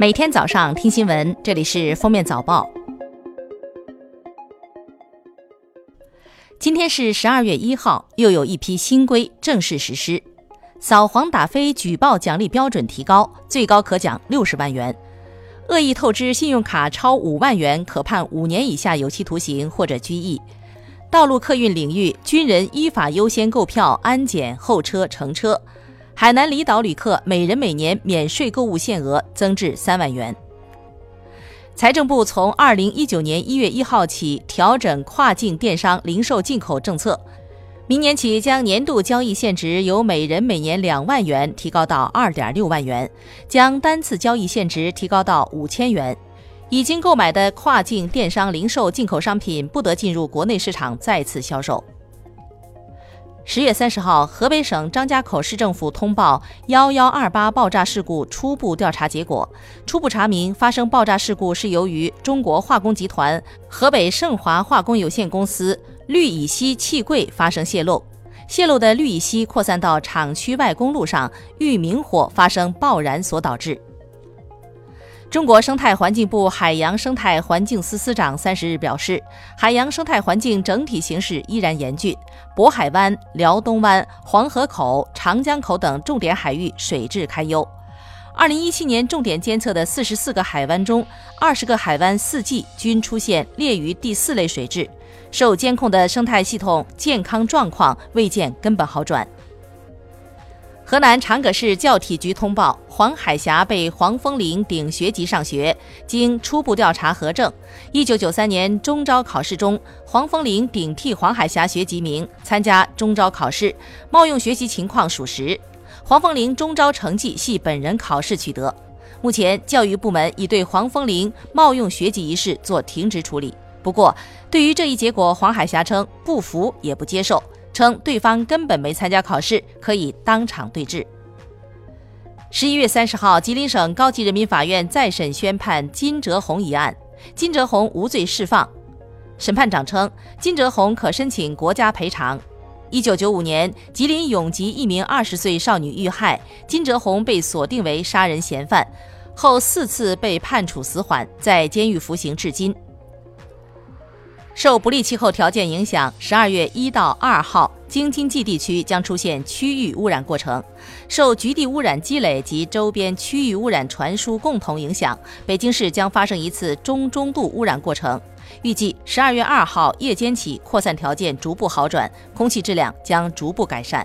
每天早上听新闻，这里是封面早报。今天是十二月一号，又有一批新规正式实施。扫黄打非举报奖励标准提高，最高可奖六十万元；恶意透支信用卡超五万元，可判五年以下有期徒刑或者拘役。道路客运领域，军人依法优先购票、安检、候车、乘车。海南离岛旅客每人每年免税购物限额增至三万元。财政部从二零一九年一月一号起调整跨境电商零售进口政策，明年起将年度交易限值由每人每年两万元提高到二点六万元，将单次交易限值提高到五千元。已经购买的跨境电商零售进口商品不得进入国内市场再次销售。十月三十号，河北省张家口市政府通报幺幺二八爆炸事故初步调查结果，初步查明发生爆炸事故是由于中国化工集团河北盛华化工有限公司氯乙烯气柜发生泄漏，泄漏的氯乙烯扩散到厂区外公路上，遇明火发生爆燃所导致。中国生态环境部海洋生态环境司司长三十日表示，海洋生态环境整体形势依然严峻，渤海湾、辽东湾、黄河口、长江口等重点海域水质堪忧。二零一七年重点监测的四十四个海湾中，二十个海湾四季均出现劣于第四类水质，受监控的生态系统健康状况未见根本好转。河南长葛市教体局通报，黄海霞被黄风玲顶学籍上学。经初步调查核证，一九九三年中招考试中，黄风玲顶替黄海霞学籍名参加中招考试，冒用学习情况属实。黄风玲中招成绩系本人考试取得。目前，教育部门已对黄风玲冒用学籍一事做停职处理。不过，对于这一结果，黄海霞称不服也不接受。称对方根本没参加考试，可以当场对质。十一月三十号，吉林省高级人民法院再审宣判金哲红一案，金哲红无罪释放。审判长称，金哲红可申请国家赔偿。一九九五年，吉林永吉一名二十岁少女遇害，金哲红被锁定为杀人嫌犯，后四次被判处死缓，在监狱服刑至今。受不利气候条件影响，十二月一到二号，京津冀地区将出现区域污染过程。受局地污染积累及周边区域污染传输共同影响，北京市将发生一次中中度污染过程。预计十二月二号夜间起，扩散条件逐步好转，空气质量将逐步改善。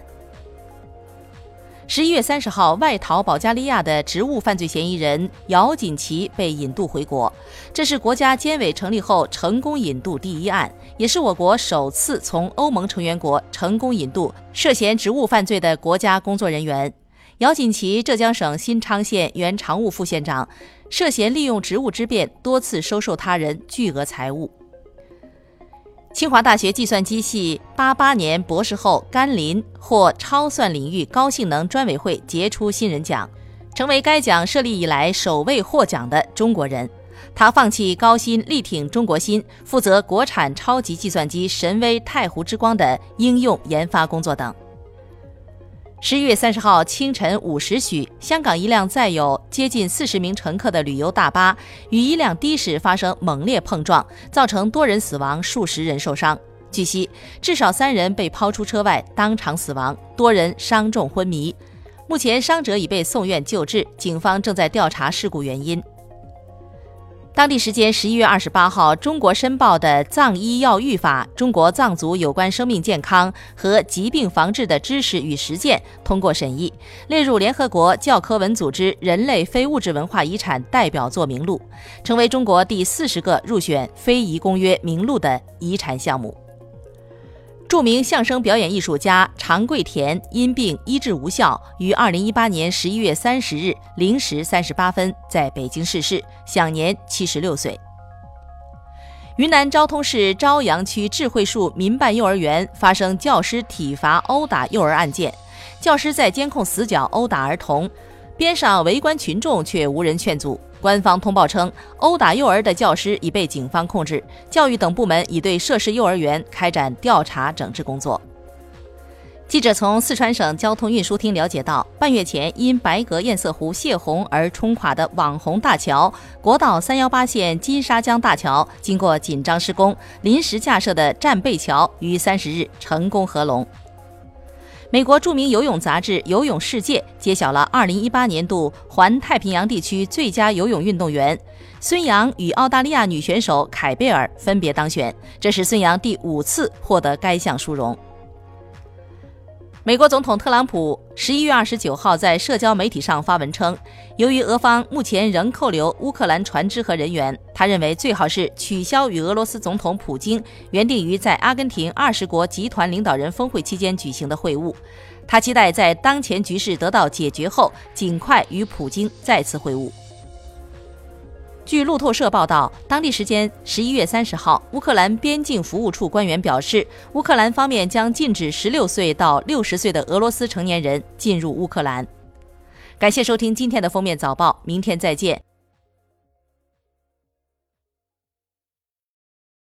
十一月三十号，外逃保加利亚的职务犯罪嫌疑人姚锦旗被引渡回国，这是国家监委成立后成功引渡第一案，也是我国首次从欧盟成员国成功引渡涉嫌职务犯罪的国家工作人员。姚锦旗，浙江省新昌县原常务副县长，涉嫌利用职务之便多次收受他人巨额财物。清华大学计算机系八八年博士后甘霖获超算领域高性能专委会杰出新人奖，成为该奖设立以来首位获奖的中国人。他放弃高薪，力挺中国芯，负责国产超级计算机神威太湖之光的应用研发工作等。十一月三十号清晨五时许，香港一辆载有接近四十名乘客的旅游大巴与一辆的士发生猛烈碰撞，造成多人死亡，数十人受伤。据悉，至少三人被抛出车外，当场死亡，多人伤重昏迷。目前，伤者已被送院救治，警方正在调查事故原因。当地时间十一月二十八号，中国申报的《藏医药浴法》中国藏族有关生命健康和疾病防治的知识与实践通过审议，列入联合国教科文组织人类非物质文化遗产代表作名录，成为中国第四十个入选非遗公约名录的遗产项目。著名相声表演艺术家常贵田因病医治无效，于二零一八年十一月三十日零时三十八分在北京逝世，享年七十六岁。云南昭通市昭阳区智慧树民办幼儿园发生教师体罚殴打幼儿案件，教师在监控死角殴打儿童，边上围观群众却无人劝阻。官方通报称，殴打幼儿的教师已被警方控制，教育等部门已对涉事幼儿园开展调查整治工作。记者从四川省交通运输厅了解到，半月前因白格堰塞湖泄洪而冲垮的网红大桥——国道三幺八线金沙江大桥，经过紧张施工，临时架设的战备桥于三十日成功合龙。美国著名游泳杂志《游泳世界》揭晓了二零一八年度环太平洋地区最佳游泳运动员，孙杨与澳大利亚女选手凯贝尔分别当选，这是孙杨第五次获得该项殊荣。美国总统特朗普十一月二十九号在社交媒体上发文称，由于俄方目前仍扣留乌克兰船只和人员，他认为最好是取消与俄罗斯总统普京原定于在阿根廷二十国集团领导人峰会期间举行的会晤。他期待在当前局势得到解决后，尽快与普京再次会晤。据路透社报道，当地时间十一月三十号，乌克兰边境服务处官员表示，乌克兰方面将禁止十六岁到六十岁的俄罗斯成年人进入乌克兰。感谢收听今天的封面早报，明天再见。